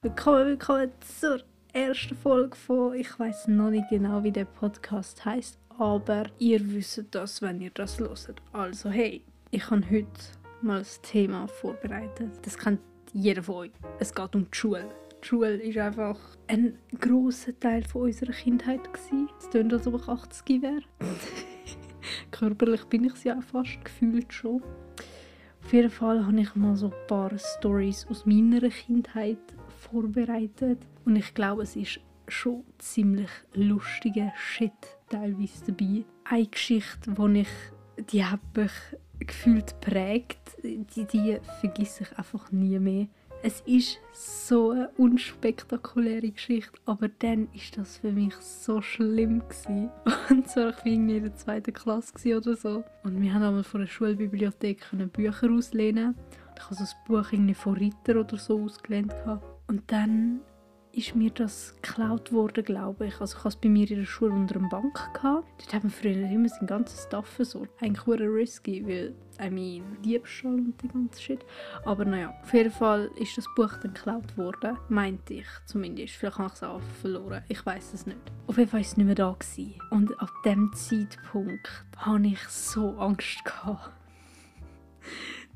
Willkommen, willkommen zur ersten Folge von Ich weiß noch nicht genau, wie der Podcast heißt, aber ihr wisst das, wenn ihr das hört. Also hey, ich habe heute mal das Thema vorbereitet. Das kennt jeder von euch. Es geht um die Schule. Die Schule ist einfach ein großer Teil von unserer Kindheit gewesen. Es klingt, als ob ich 80 wäre. Körperlich bin ich es ja fast gefühlt schon. Auf jeden Fall habe ich mal so ein paar Stories aus meiner Kindheit vorbereitet und ich glaube, es ist schon ziemlich lustiger Shit teilweise dabei. Eine Geschichte, die ich, die hat mich gefühlt prägt, die, die vergesse ich einfach nie mehr. Es ist so eine unspektakuläre Geschichte, aber dann ist das für mich so schlimm gewesen. Und zwar ich war irgendwie in der zweiten Klasse oder so. Und wir haben einmal von der Schulbibliothek Bücher auslehnen. Ich habe so ein Buch irgendwie von Ritter oder so ausgelehnt. Und dann ist mir das geklaut worden, glaube ich. Also ich hatte es bei mir in der Schule unter einer Bank. Gehabt. Dort haben wir früher immer sein ganzes Stuff versorgt. Eigentlich sehr risky, weil, I mean, Diebstahl und die ganze Shit. Aber naja, auf jeden Fall ist das Buch dann geklaut worden. Meinte ich zumindest. Vielleicht habe ich es auch verloren. Ich weiß es nicht. Auf jeden Fall war es nicht mehr da. Gewesen. Und ab dem Zeitpunkt hatte ich so Angst. Gehabt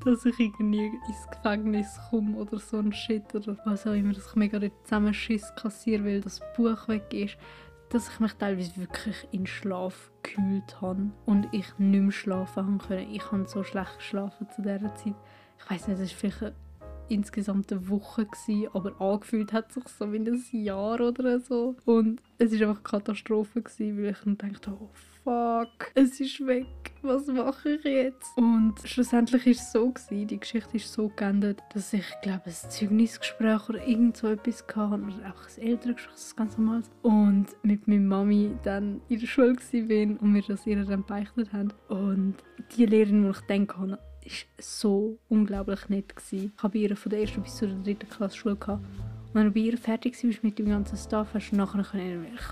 dass ich irgendwie ins Gefängnis komme oder so ein Shit oder was auch immer, dass ich mega dort zusammen Schiss kassiere, weil das Buch weg ist, dass ich mich teilweise wirklich in Schlaf gekühlt habe und ich nicht mehr schlafen konnte. Ich habe so schlecht geschlafen zu dieser Zeit. Ich weiß nicht, das ist vielleicht insgesamt eine Woche, gewesen, aber angefühlt hat sich so wie ein Jahr oder so. Und es war einfach eine Katastrophe, gewesen, weil ich dann dachte, oh fuck, es ist weg, was mache ich jetzt? Und schlussendlich war es so, gewesen, die Geschichte ist so geendet, dass ich glaube ein Zeugnisgespräch oder irgend so etwas hatte, oder einfach ein Elterngespräch, das ganz normal. Und mit meiner Mami dann in der Schule war und wir das ihr dann beichtet haben. Und die Lehrerin, die ich hatte, ist so unglaublich nett. Gewesen. Ich habe ihre von der ersten bis zur dritten Klasse Schule gehabt. Wenn du bei ihr fertig warst mit dem ganzen Stuff, hast du nachher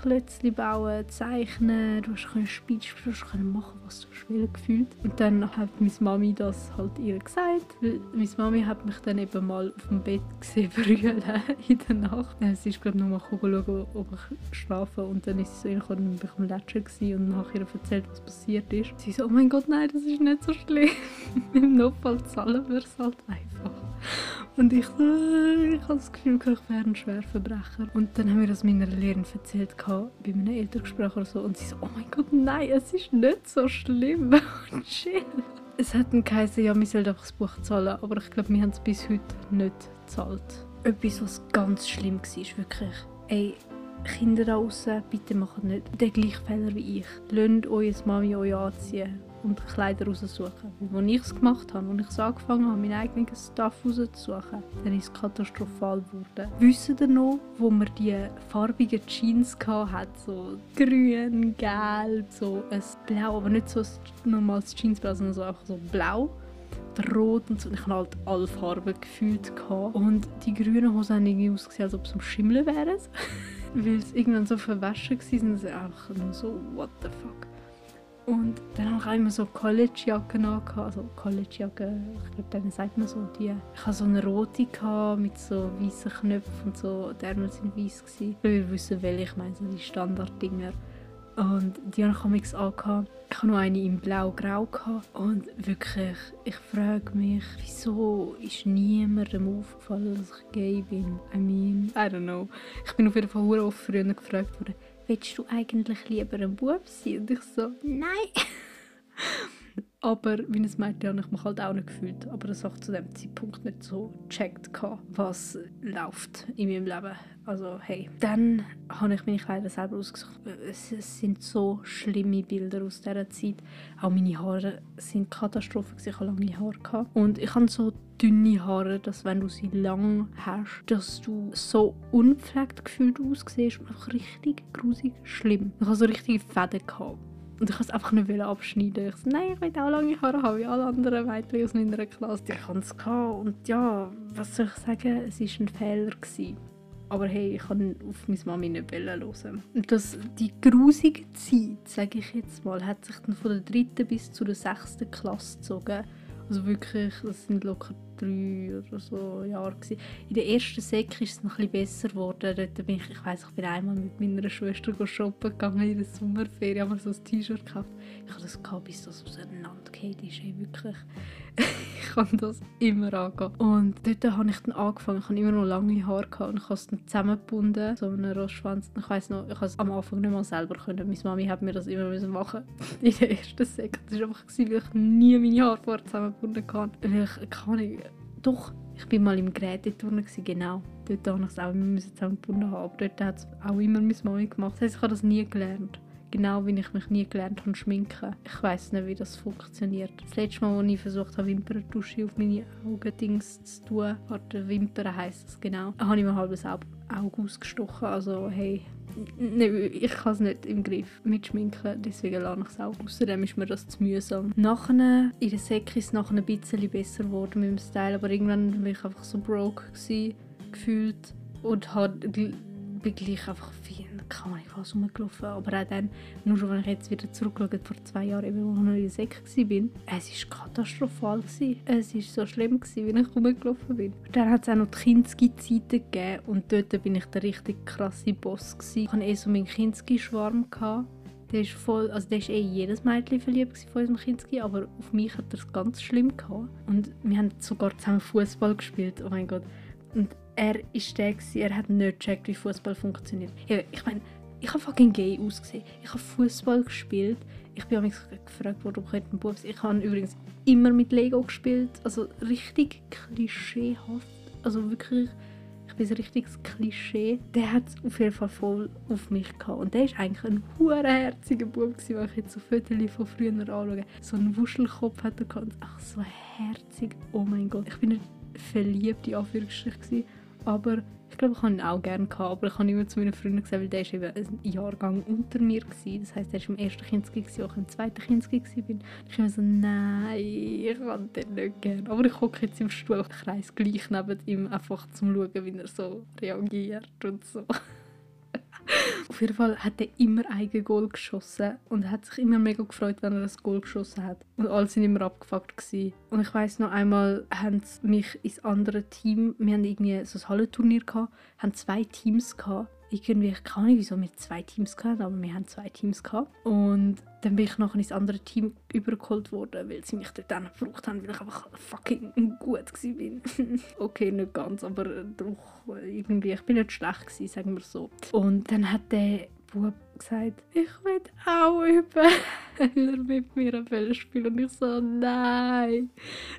Klötzchen bauen, zeichnen, du hast Speech, du können machen, was du willst, gefühlt. Und dann hat meine Mami das halt ihr gesagt, meine Mami hat mich dann eben mal auf dem Bett gesehen brüllen in der Nacht. Sie ist glaube ich noch mal schauen, ob ich schlafe und dann ist sie so reingekommen und ich am Ledger und nachher erzählt, was passiert ist. Sie so, oh mein Gott, nein, das ist nicht so schlimm. Im Notfall zahlen wir es halt einfach. Und ich so, ich habe das Gefühl, ich wäre ein Schwerverbrecher. Und dann haben wir das meiner Lehrerin erzählt, bei einem Elterngespräch oder so. Und sie so, oh mein Gott, nein, es ist nicht so schlimm. Chill. Es hat geheißen, ja, wir sollen einfach das Buch zahlen. Aber ich glaube, wir haben es bis heute nicht gezahlt. Etwas, was ganz schlimm war, wirklich. Ey, Kinder da draußen, bitte macht nicht den gleichen Fehler wie ich. Lasst eure Mami euch anziehen und Kleider raussuchen. Als ich es gemacht habe, als ich so angefangen habe, meinen eigenen Stuff rauszusuchen, dann ist es katastrophal geworden. Wissen ihr noch, wo man die farbigen Jeans hatte, so grün, gelb, so ein blau, aber nicht so ein normales Jeansblau, sondern so einfach so blau rot und so. Ich hatte halt alle Farben gefühlt. Und die grünen Hosen haben irgendwie ausgesehen, als ob sie am Schimmeln wären. Weil sie irgendwann so verwaschen waren. Sie einfach nur so, what the fuck. Und dann habe ich auch immer so Collegejacken an. Also Collegejacke, ich glaube, denen sagt man so die. Ich hatte so eine rote mit so weißen Knöpfen und so. Die Ärmel waren weiß. Ich will wissen, welche. Ich meine, so die Standarddinger. Und die habe ich angehabt. Ich hatte noch eine in blau-grau. Und wirklich, ich frage mich, wieso ist niemandem aufgefallen, dass ich gay bin? I mean, I don't know. Ich bin auf jeden Fall oft früher gefragt worden, willst du eigentlich lieber ein Bub sein? Und ich so, nein. Aber wie es meinte, habe ich mich halt auch nicht gefühlt. Aber das habe ich zu dem Zeitpunkt nicht so gecheckt, was läuft in meinem Leben. Also hey. Dann habe ich meine Kleider selber ausgesucht. Es, sind so schlimme Bilder aus dieser Zeit. Auch meine Haare sind Katastrophen. Ich hatte lange Haare. Und ich habe so dünne Haare, dass wenn du sie lang hast, dass du so unpflegt gefühlt aussiehst und einfach richtig grusig schlimm. Ich hatte so richtige Fäden. Gehabt. Und ich wollte es einfach nicht abschneiden. Ich so, nein, ich will auch lange Haare haben, wie alle anderen Mädchen aus meiner Klasse. Ich hatte es. Und ja, was soll ich sagen, es war ein Fehler. Gewesen. Aber hey, ich kann auf meine Mami nicht hören. Und das, die grusige Zeit, sage ich jetzt mal, hat sich dann von der dritten bis zur sechsten Klasse gezogen. Also wirklich, das sind locker drei oder so Jahre. Gewesen. In der ersten Sek ist es noch ein besser geworden. Dort bin ich, ich weiss, ich bin einmal mit meiner Schwester shoppen gegangen in der Sommerferien, haben wir so ein T-Shirt gekauft. Ich habe das gehabt, bis das auseinandergeht ist. Wirklich. ich kann das immer angehen. Und dort habe ich dann angefangen. Ich habe immer noch lange Haare gehabt und ich habe es dann zusammengebunden, so einen Rostschwanz. Ich weiss noch, ich habe es am Anfang nicht mal selber können. Meine Mami hat mir das immer machen in der ersten Sek. Das war einfach, weil ich nie meine Haare vorher zusammengebunden habe. Weil ich, kann ich, doch, ich bin mal im Geräteturnen, genau. Dort habe ich es auch immer zusammengebunden haben. Aber dort hat es auch immer meine Mami gemacht. Das heisst, ich habe das nie gelernt. Genau wie ich mich nie gelernt habe schminken. Ich weiß nicht, wie das funktioniert. Das letzte Mal, als ich versucht habe, Wimperntusche auf meine Augendings zu tun, warte, Wimpern heisst das genau, habe ich mir halb das Auge ausgestochen. Also hey, ich kann es nicht im Griff mit Schminken, deswegen lasse ich es auch. Außerdem ist mir das zu mühsam. Nachher, in der Säcke ist es nachher ein bisschen besser geworden mit dem Style, aber irgendwann war ich einfach so broke gewesen, gefühlt und habe bin gleich einfach viel, man nicht was rumgelaufen. Aber auch dann, nur wenn ich jetzt wieder zurückschaue, vor zwei Jahren, eben, als ich noch in der Säcke war, es war katastrophal. Es war so schlimm, gewesen, wie ich rumgelaufen bin. Dann hat es auch noch die Kinski-Zeiten gegeben und dort bin ich der richtig krasse Boss. Gewesen. Ich hatte eh so meinen Kinski-Schwarm. Der ist voll, also der ist eh jedes Mädchen verliebt von unserem Kinski, aber auf mich hat er es ganz schlimm gehabt. Und wir haben sogar zusammen Fußball gespielt. Oh mein Gott. Und er ist der gewesen, er hat nicht gecheckt, wie Fußball funktioniert. Ich meine, ich habe fucking gay ausgesehen. Ich habe Fußball gespielt. Ich bin mich gefragt ob ich ein Bub Ich habe übrigens immer mit Lego gespielt. Also richtig klischeehaft. Also wirklich, ich bin ein richtiges Klischee. Der hat es auf jeden Fall voll auf mich gehabt. Und der ist eigentlich ein herziger Bub, wenn ich jetzt so Fotos von früher anschaue. So einen Wuschelkopf hat er gehabt. Ach, so herzig. Oh mein Gott. Ich bin nicht verliebt, in Anführungsstrichen. Aber ich glaube, ich habe ihn auch gerne gehabt, aber ich habe immer zu meinen Freunden gesagt, weil der war eben ein Jahrgang unter mir. Gewesen. Das heisst, er war im ersten Kinski, als ich im zweiten Kinski war. Ich immer so, nein, ich kann den nicht gerne. Aber ich hocke jetzt im Stuhlkreis gleich neben ihm, einfach zum schauen, wie er so reagiert und so. Auf jeden Fall hat er immer ein Goal geschossen und hat sich immer mega gefreut, wenn er das Goal geschossen hat. Und alle sind immer abgefuckt gewesen. Und ich weiß noch einmal, haben sie mich ins andere Team, wir haben irgendwie so ein Hallenturnier gehabt, haben zwei Teams gehabt irgendwie, ich kann nicht, wieso wir zwei Teams hatten, aber wir haben zwei Teams gehabt. Und dann bin ich nachher ins andere Team übergeholt worden, weil sie mich dort dann gebraucht haben, weil ich einfach fucking gut war. okay, nicht ganz, aber doch irgendwie, ich bin nicht schlecht gewesen, sagen wir so. Und dann hat der Bub gesagt, ich will auch üben, weil er mit mir ein spielen Und ich so, nein,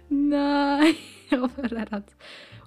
nein. aber er hat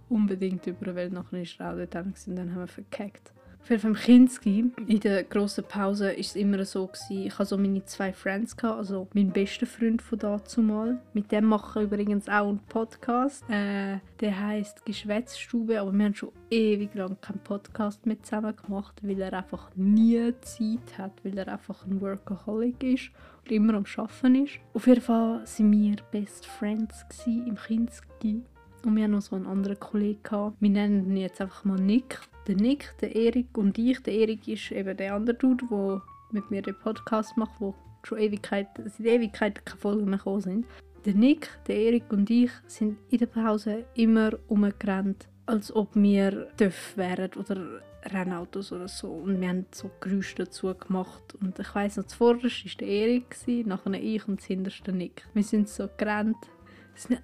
unbedingt über, weil nachher ist er auch dort und dann haben wir verkackt. Fall im Kinski, in der grossen Pause, war es immer so, gewesen, ich hatte so meine zwei Friends, gehabt, also meinen besten Freund von dazu mal. Mit dem mache ich übrigens auch einen Podcast. Äh, der heisst Geschwätzstube, aber wir haben schon ewig lang keinen Podcast mehr zusammen gemacht, weil er einfach nie Zeit hat, weil er einfach ein Workaholic ist und immer am Arbeiten ist. Auf jeden Fall waren wir Best Friends im Kinski. Und wir haben noch so einen anderen Kollegen gehabt. Wir nennen ihn jetzt einfach mal Nick. Der Nick, der Erik und ich. Der Erik ist eben der andere Dude, der mit mir den Podcast macht, wo schon Ewigkeit, seit Ewigkeit keine Folgen mehr gekommen sind. Der Nick, der Erik und ich sind in der Pause immer umgerannt, als ob wir TÜV wären oder Rennautos oder so. Und wir haben so Geräusche dazu gemacht. Und ich weiss noch, zuvorderst war der Erik, nachher ich und zuhinterst der Nick. Wir sind so gerannt äh,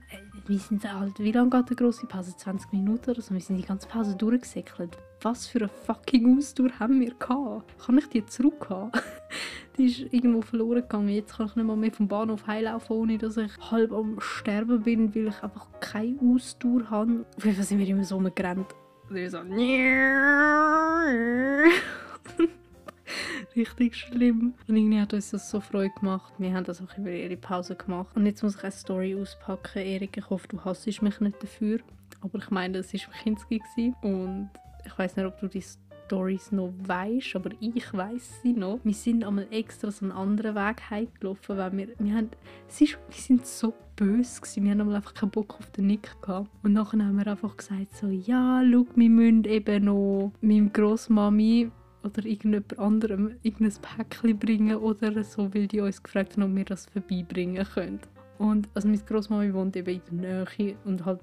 wir sind halt, wie lange geht eine grosse Pause? 20 Minuten oder so? Wir sind die ganze Pause durchgesäckelt. Was für eine fucking Ausdauer haben wir gehabt? Kann ich die zurück haben? die ist irgendwo verloren gegangen. Jetzt kann ich nicht mal mehr vom Bahnhof heilaufen, ohne dass ich halb am Sterben bin, weil ich einfach keine Ausdauer habe. Auf jeden Fall sind wir immer so umgerannt. Und ich so, richtig schlimm. Und irgendwie hat uns das so Freude gemacht. Wir haben das auch über ihre Pause gemacht. Und jetzt muss ich eine Story auspacken. Erik, ich hoffe, du hasst mich nicht dafür. Aber ich meine, das war Kinski. Und ich weiß nicht, ob du die Stories noch weißt, aber ich weiß sie noch. Wir sind einmal extra so einen anderen Weg heimgelaufen, weil wir, wir, haben, es ist, wir sind so böse gewesen. Wir haben einfach keinen Bock auf den Nick gehabt. Und nachher haben wir einfach gesagt so, ja, schau, wir müssen eben noch meinem Großmami oder irgendjemand anderem irgendein Päckchen bringen oder so, weil die uns gefragt haben, ob wir das vorbeibringen können. Und also meine Großmama wohnt eben in der Nähe und halt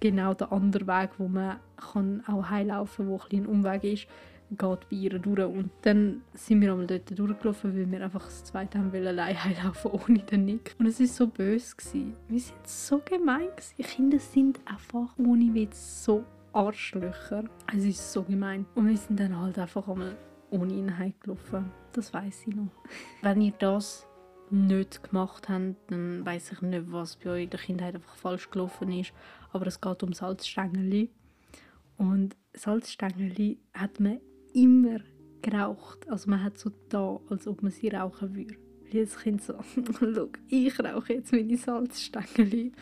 genau der andere Weg, wo man kann auch heimlaufen kann, wo ein, ein Umweg ist, geht bei ihr durch. Und dann sind wir einmal dort durchgelaufen, weil wir einfach das zweite haben wollen, allein heimlaufen ohne den Nick. Und es war so böse. Wir sind so gemein. Gewesen. Kinder sind einfach ohne Witz so Arschlöcher. Es ist so gemein. Und wir sind dann halt einfach einmal ohne ihn heimgelaufen. Das weiß ich noch. Wenn ihr das nicht gemacht habt, dann weiß ich nicht, was bei euch in der Kindheit einfach falsch gelaufen ist. Aber es geht um Salzstängel. Und Salzstängel hat man immer geraucht. Also man hat so da, als ob man sie rauchen würde. Jedes Kind so, schau, ich rauche jetzt meine Salzstängel.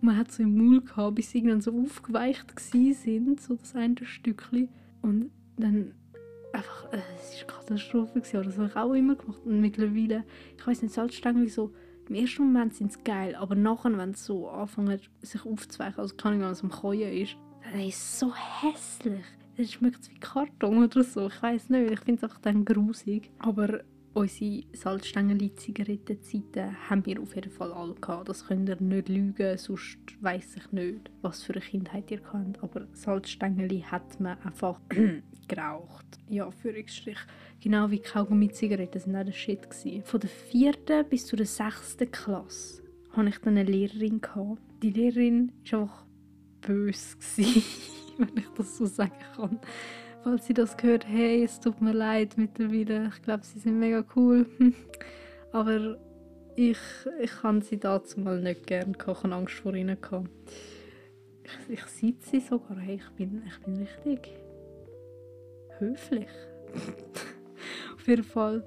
Und man hat so im Mund gehabt, bis sie irgendwann so aufgeweicht sind, so das eine Stückchen. Und dann einfach, äh, es war eine Katastrophe. Gewesen. Das habe ich auch immer gemacht. Und mittlerweile, ich weiß nicht, Salzstängel so, im ersten Moment sind sie geil, aber nachher, wenn es so anfangen, sich aufzuweichen, also ich wenn es am Keuen ist, dann ist es so hässlich. Es schmeckt wie Karton oder so, ich weiß nicht, ich finde es einfach dann grusig. Aber unsere Salzstängel-Zigarettenzeiten haben wir auf jeden Fall alle gehabt. Das könnt ihr nicht lügen, sonst weiß ich nicht, was für eine Kindheit ihr habt. Aber Salzstängel hat man einfach geraucht. Ja, Führungsstrich. Genau wie Kaugummi-Zigaretten sind auch der Shit. Gewesen. Von der vierten bis zur sechsten Klasse hatte ich dann eine Lehrerin. Gehabt. Die Lehrerin war einfach böse, wenn ich das so sagen kann falls sie das gehört, hey, es tut mir leid mittlerweile. Ich glaube, sie sind mega cool. Aber ich, ich kann sie dazu mal nicht gerne Ich habe Angst vor ihnen. Gehabt. Ich, ich sehe sie sogar. Hey, ich bin, ich bin richtig höflich. Auf jeden Fall,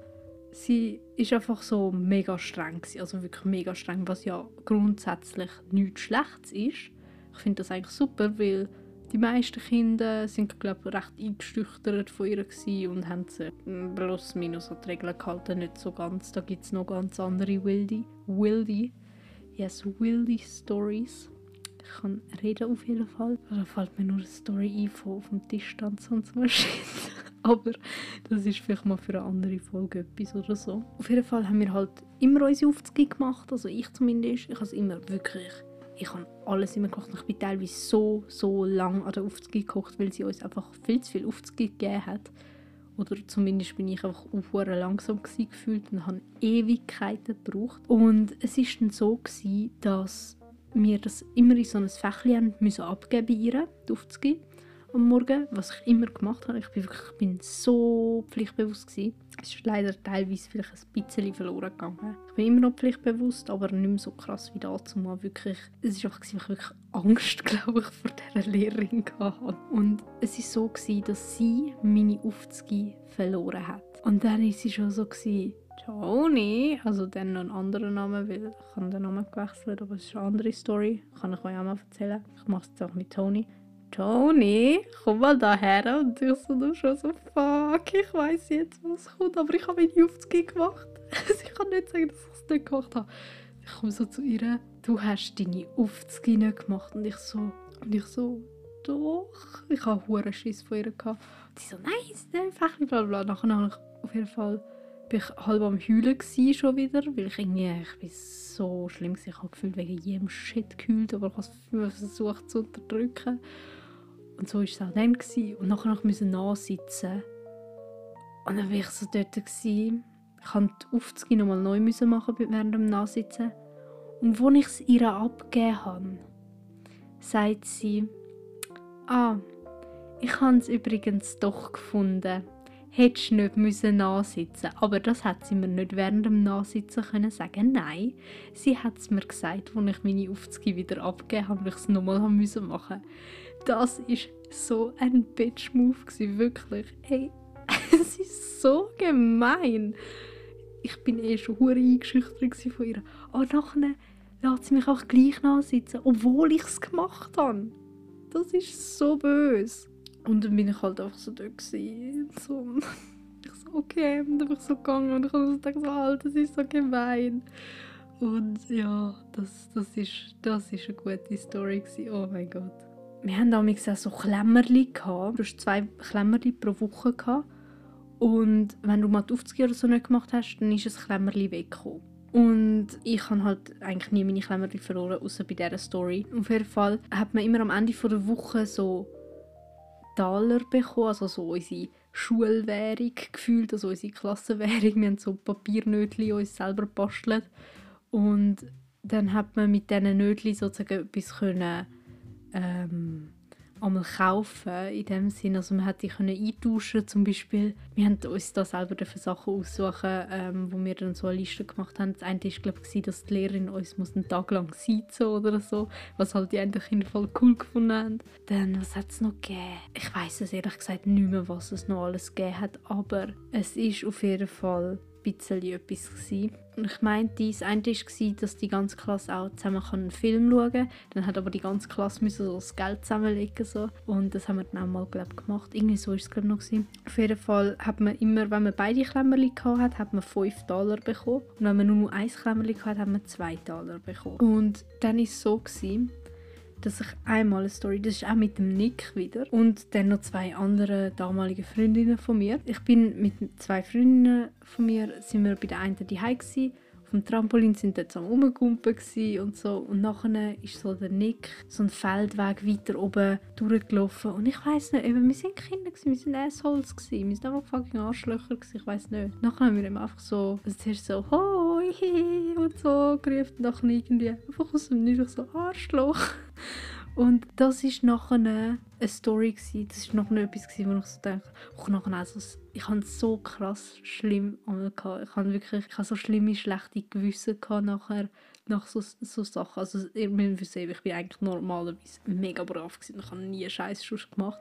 sie ist einfach so mega streng. Also wirklich mega streng, was ja grundsätzlich nichts Schlechtes ist. Ich finde das eigentlich super, weil die meisten Kinder sind glaube recht eingeschüchtert von ihr und haben sie plus minus an die Regeln gehalten, nicht so ganz. Da gibt es noch ganz andere wilde, wilde, yes, wilde Stories. Ich kann reden auf jeden Fall. Da fällt mir nur eine Story ein von auf dem Tisch tanzen und so Shit. Aber das ist vielleicht mal für eine andere Folge etwas oder so. Auf jeden Fall haben wir halt immer unsere Aufzüge gemacht, also ich zumindest. Ich habe es immer wirklich ich habe alles immer gekocht. Ich bin teilweise so, so lange an der Aufzüge gekocht, weil sie uns einfach viel zu viel Aufzüge gegeben hat. Oder zumindest bin ich einfach sehr langsam gefühlt und habe Ewigkeiten gebraucht. Und es ist dann so gewesen, dass wir das immer in so ein Fächchen abgeben ihr, die Aufzüge am Morgen, was ich immer gemacht habe. Ich bin wirklich ich bin so pflichtbewusst gewesen. Es ist leider teilweise vielleicht ein bisschen verloren gegangen. Ich bin immer noch pflichtbewusst, aber nicht mehr so krass wie dazu mal wirklich. Es war einfach, dass ich wirklich Angst, glaube ich, vor dieser Lehrerin hatte. Und es war so gewesen, dass sie meine Aufzüge verloren hat. Und dann war sie schon so gewesen, Tony, also dann noch einen anderen Namen, weil ich habe den Namen gewechselt, aber es ist eine andere Story, kann ich euch auch mal erzählen. Ich mache es jetzt auch mit Tony. Tony, komm mal daher. Und ich so du schon so, fuck, ich weiß jetzt, was kommt, aber ich habe meine Aufzüge gemacht. ich kann nicht sagen, dass ich es nicht gemacht habe. Ich komme so zu ihr, du hast deine Aufzüge nicht gemacht. Und ich so, und ich so, doch. Ich habe hohen Schiss von ihr gehabt. Und sie so, nein, es ist einfach bla bla. Nachher habe ich auf jeden Fall bin ich halb am Heulen schon wieder, weil ich irgendwie, ich bin so schlimm gewesen. Ich habe gefühlt wegen jedem Shit gehüllt, aber ich habe es versucht zu unterdrücken. Und so war es auch dann. Gewesen. Und nachher noch müssen nachsitzen. Und dann war ich so dort. Gewesen. Ich musste die Aufzüge nochmal neu machen während dem Nachsitzen. Und als ich es ihr abgegeben habe, sagt sie, «Ah, ich habe es übrigens doch gefunden. Hättest nicht müssen nachsitzen Aber das hat sie mir nicht während dem Nachsitzen können sagen. Nein, sie hat es mir gesagt, als ich meine Aufzüge wieder abgegeben habe, weil ich es nochmal machen musste das ist so ein Bitch-Move wirklich. Hey, es ist so gemein. Ich bin eh schon hure eingeschüchtert von ihr. Aber nachher lässt sie mich auch gleich nachsitzen, obwohl ich es gemacht habe. Das ist so böse. Und dann bin ich halt einfach so dort so, ich so, okay, und dann bin ich so gegangen und ich habe so gedacht, Alter, das ist so gemein. Und ja, das, das, ist, das ist eine gute Story. Oh mein Gott wir haben damals auch so Klemmerli gehabt. Du hast zwei Klemmerli pro Woche gehabt. Und wenn du mal die Aufzüge oder so nicht gemacht hast, dann ist ein Klemmerli weggekommen. Und ich habe halt eigentlich nie meine Klemmer verloren, außer bei dieser Story. Auf jeden Fall hat man immer am Ende der Woche so Taler bekommen, also so unsere Schulwährung gefühlt, also unsere Klassenwährung. Wir haben so Papiernötchen uns selber gebastelt. Und dann hat man mit diesen Nötchen sozusagen etwas können, ähm, einmal kaufen in dem Sinn. Also man hat die können eintauschen zum Beispiel. Wir haben uns da selber Sachen aussuchen, ähm, wo wir dann so eine Liste gemacht haben. Das eine war glaube ich, dass die Lehrerin uns muss einen Tag lang sitzen oder so, was halt die anderen Kinder voll cool gefunden haben. Dann, was hat es noch gegeben? Ich weiß es ehrlich gesagt nicht mehr, was es noch alles gegeben hat, aber es ist auf jeden Fall bisschen etwas. Gewesen. Ich meinte, das eine war, dass die ganze Klasse auch zusammen einen Film schauen kann. Dann hat aber die ganze Klasse müssen so das Geld zusammenlegen so. Und das haben wir dann auch mal glaub, gemacht. Irgendwie so war es glaube noch. Gewesen. Auf jeden Fall hat man immer, wenn man beide Klemmerli hatte, hat man 5 Dollar bekommen. Und wenn man nur ein Klemmerli hatte, hat man 2 Dollar bekommen. Und dann war es so, gewesen, dass ich einmal eine Story, das ist auch mit dem Nick wieder und dann noch zwei andere damalige Freundinnen von mir. Ich bin mit zwei Freundinnen von mir, sind wir bei der einen daheim gsi. Dem Trampolin sind dort so am Rumgumpen und so und nachher ist so der Nick so einen Feldweg weiter oben durchgelaufen und ich weiß nicht, eben, wir sind Kinder gewesen, wir sind Assholes gewesen, wir sind einfach fucking Arschlöcher gewesen, ich weiß nicht. Nachher haben wir einfach so, also zuerst so Und so gerufen nachher irgendwie einfach aus dem Nichts so «Arschloch!» Und das war nachher eine Story. Gewesen. Das war nachher etwas, gewesen, wo ich so denke, ich, nachher hatte so krass schlimm gehabt. Ich hatte wirklich ich so schlimme, schlechte Gewissen nachher, nach so, so Sachen. Also, ihr ich bin eigentlich normalerweise mega brav gewesen. Ich habe nie Scheiß gemacht.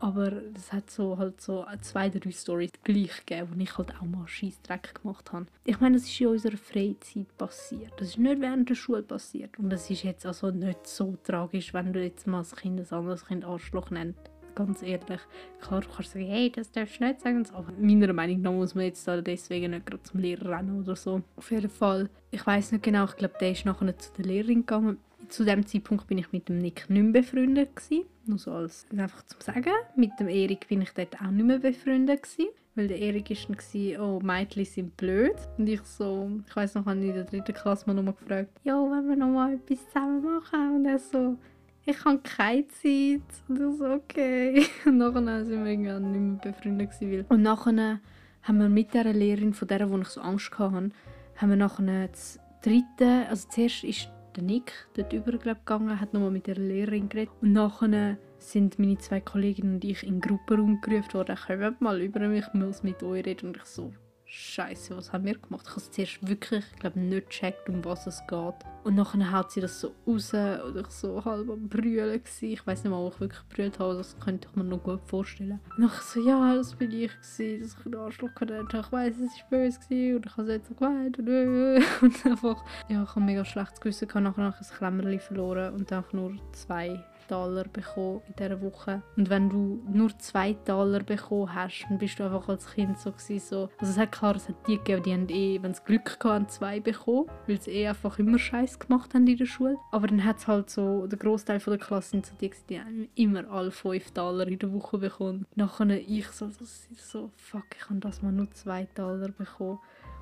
Aber es hat so halt so zwei, drei Storys gleich gegeben, wo ich halt auch mal Scheissdreck gemacht habe. Ich meine, das ist in unserer Freizeit passiert. Das ist nicht während der Schule passiert. Und das ist jetzt also nicht so tragisch, wenn du jetzt mal das Kind ein anderes Kind Arschloch nennst. Ganz ehrlich. Klar, du kannst sagen, hey, das darfst du nicht sagen. Aber meiner Meinung nach muss man jetzt da deswegen nicht gerade zum Lehrer rennen oder so. Auf jeden Fall, ich weiß nicht genau, ich glaube, der ist nachher zu der Lehrerin gegangen zu dem Zeitpunkt bin ich mit dem Nick nicht mehr befreundet gewesen. Nur so als einfach zum Sagen. Mit dem Erik bin ich dort auch nicht mehr befreundet gewesen. Weil der Erik war dann, oh, Mädchen sind blöd. Und ich so, ich weiß noch, habe ich in der dritten Klasse mal nochmal gefragt, ja, wenn wir nochmal etwas zusammen machen? Und er so, ich habe keine Zeit. Und ich so, okay. Und nachher sind wir irgendwie nicht mehr befreundet gewesen. Und nachher haben wir mit dieser Lehrerin, von der, wo ich so Angst hatte, haben wir nachher das dritte, also zuerst ist der Nick dort übergegangen, hat nochmal mit der Lehrerin geredet. Und nachher sind meine zwei Kolleginnen und ich in den Gruppenraum gerufen worden, kommt mal über mich, ich muss mit euch reden. Und ich so, Scheiße, was haben wir gemacht? Ich habe es zuerst wirklich, glaube nicht gecheckt, um was es geht. Und nachher haut sie das so raus und ich so halb am Brüllen gewesen. Ich weiß nicht mal, ob ich wirklich brüllt habe, das könnte ich mir noch gut vorstellen. Und dann so, ja, das bin ich gewesen, dass ich einen Arschloch hatte. Ich weiß, es war böse gewesen und ich habe jetzt so geweint und, und einfach, ja, ich habe mega schlechtes Gewissen gehabt. Nachher habe ich ein Klemmerli verloren und dann nur zwei Taler bekommen in dieser Woche. Und wenn du nur zwei Taler bekommen hast, dann bist du einfach als Kind so gewesen, so. Also es hat klar, es hat die gegeben, die haben eh, wenn sie Glück hatten, zwei bekommen, weil sie eh einfach immer Scheiß gemacht haben in der Schule. Aber dann hat es halt so, der Großteil der Klasse sind so die, die haben immer alle fünf Taler in der Woche bekommen. Nachher ich so, so, so fuck, ich habe das mal nur zwei Taler bekommen.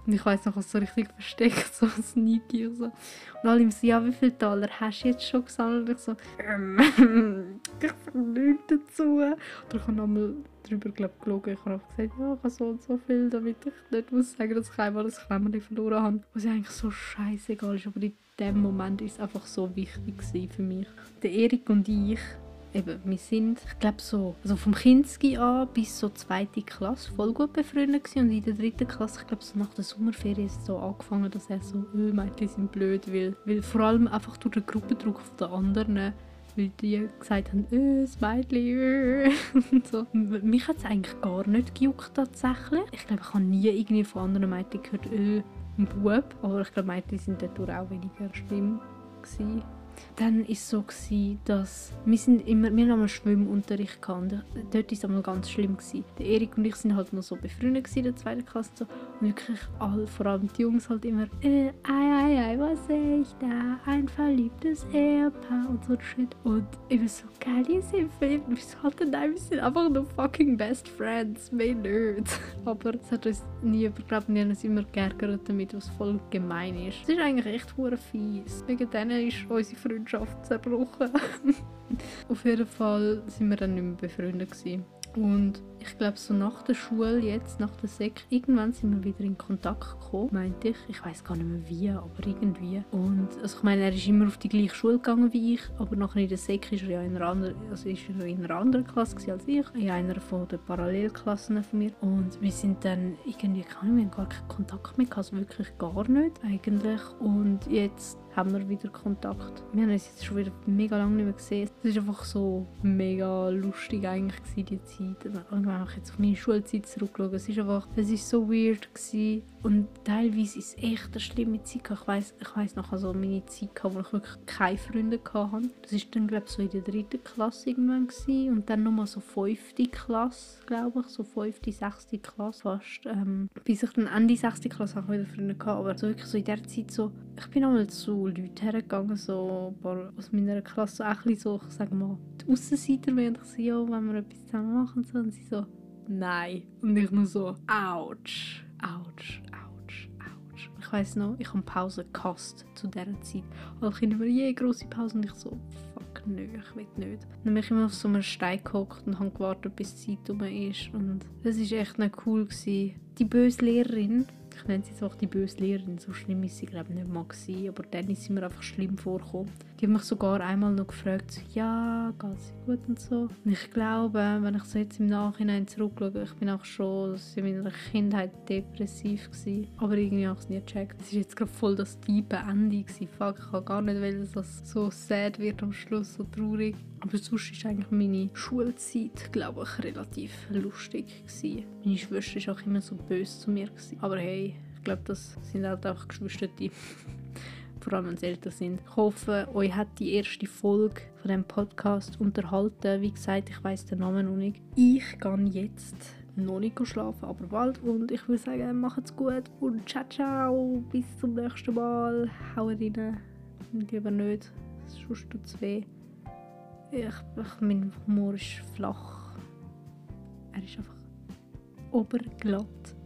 Und ich weiß noch, so richtig versteckt, so sneaky und so. Und alle so, ja, wie viele Dollar hast du jetzt schon gesammelt? Und ich so, ähm, ich nichts dazu. Oder ich habe nochmal darüber glaub, gelogen. Ich habe einfach gesagt, ja, ich habe so und so viel, damit ich nicht muss sagen, dass ich einmal das Klemmerli verloren habe. Was eigentlich so scheißegal ist, aber in dem Moment ist es einfach so wichtig für mich. Der Erik und ich eben, wir sind, ich glaube so, also vom Kinski an bis so zweite Klasse voll gut befreundet und in der dritten Klasse, ich glaube so nach der Sommerferien ist so angefangen, dass er so, öh, Mädchen sind blöd, weil, weil vor allem einfach durch den Gruppendruck der anderen weil die gesagt haben, öh, das Mädchen, öh. so. Mich hat es eigentlich gar nicht gejuckt tatsächlich. Ich glaube, ich habe nie irgendwie von anderen Mädchen gehört, öh, ein Bub. Aber ich glaube, Mädchen sind dadurch auch weniger schlimm gewesen. Dann war es so, gewesen, dass wir sind immer, wir haben Schwimmunterricht und dort war es einmal ganz schlimm. Gewesen. Erik und ich sind halt noch so befreundet in der zweiten Klasse so. und wirklich alle, vor allem die Jungs halt immer äh, ei, ei, ei, was sehe ich da? Ein verliebtes Ehepaar und so Shit. Und ich war so, geil, ihr seid verliebt. Wir sind halt, nein, wir sind einfach nur fucking best friends, mehr nicht. Aber es hat uns ich glaube, haben uns immer geärgert damit, was voll gemein ist. Es ist eigentlich echt hure fies. Wegen denen ist unsere Freundschaft zerbrochen. Auf jeden Fall sind wir dann nicht mehr befreundet gewesen. Und ich glaube, so nach der Schule, jetzt, nach der Sek, irgendwann sind wir wieder in Kontakt gekommen, meinte ich. Ich weiß gar nicht mehr wie, aber irgendwie. Und also ich meine, er ist immer auf die gleiche Schule gegangen wie ich, aber nachher in der Sek ist er ja in einer anderen, also ist er in einer anderen Klasse als ich, in einer von den Parallelklassen von mir. Und wir sind dann irgendwie, keine wir haben gar keinen Kontakt mehr also wirklich gar nicht eigentlich. Und jetzt haben wir wieder Kontakt. Wir haben uns jetzt schon wieder mega lange nicht mehr gesehen. Es war einfach so mega lustig eigentlich gewesen, die Zeit. Ich jetzt auf meine Schulzeit zurückschauen. Es ist einfach, es ist so weird gewesen. Und teilweise ist es echt eine schlimme Zeit. Ich weiß, ich weiß noch also meine Zeit, wo ich wirklich keine Freunde hatte. Das war dann glaube ich so in der dritten Klasse irgendwann gewesen. und dann nochmal so fünfte Klasse, glaube ich, so fünfte, sechste Klasse fast. Ähm, bis ich dann Ende sechste Klasse auch wieder Freunde hatte, aber so wirklich so in der Zeit so, ich bin einmal zu Leute hergegangen, so ein paar aus meiner Klasse, so ein bisschen so, ich sage mal, die Aussenseiter, wenn ich so, ja, wenn wir etwas zusammen machen, so, und sie so, nein. Und ich nur so, ouch, ouch, ouch, ouch. Ich weiss noch, ich habe Pause gehasst zu dieser Zeit. Alle Kinder immer je grosse Pause und ich so, fuck, nö, ich will nicht. Dann bin ich immer auf so einem Stein gehockt und habe gewartet, bis die Zeit rum ist. Und das war echt nicht cool. Gewesen. Die böse Lehrerin, ich nenne sie jetzt auch die böse Lehrerin, so schlimm ist sie glaube ich nicht mal gewesen, aber dann ist sie mir einfach schlimm vorgekommen. Die hat mich sogar einmal noch gefragt, ja, geht es gut und so. Und ich glaube, wenn ich so jetzt im Nachhinein zurückschaue, ich bin auch schon in meiner Kindheit depressiv gewesen, aber irgendwie habe ich es nie gecheckt. Es ist jetzt gerade voll das tiefe Ende gewesen. Fuck, ich habe gar nicht dass es so sad wird am Schluss, so traurig. Aber sonst ist eigentlich meine Schulzeit, glaube ich, relativ lustig gewesen. Meine Schwester war auch immer so böse zu mir gewesen. Aber hey, ich glaube, das sind halt auch Geschwister, die vor allem wenn sie älter sind. Ich hoffe, euch hat die erste Folge von dem Podcast unterhalten. Wie gesagt, ich weiß den Namen noch nicht. Ich gehe jetzt noch nicht schlafen, aber bald. Und ich würde sagen, macht's gut und ciao, ciao. Bis zum nächsten Mal. Haut rein. Lieber nicht, sonst tut es weh. Ich, ich, mein Humor ist flach. Er ist einfach oberglatt.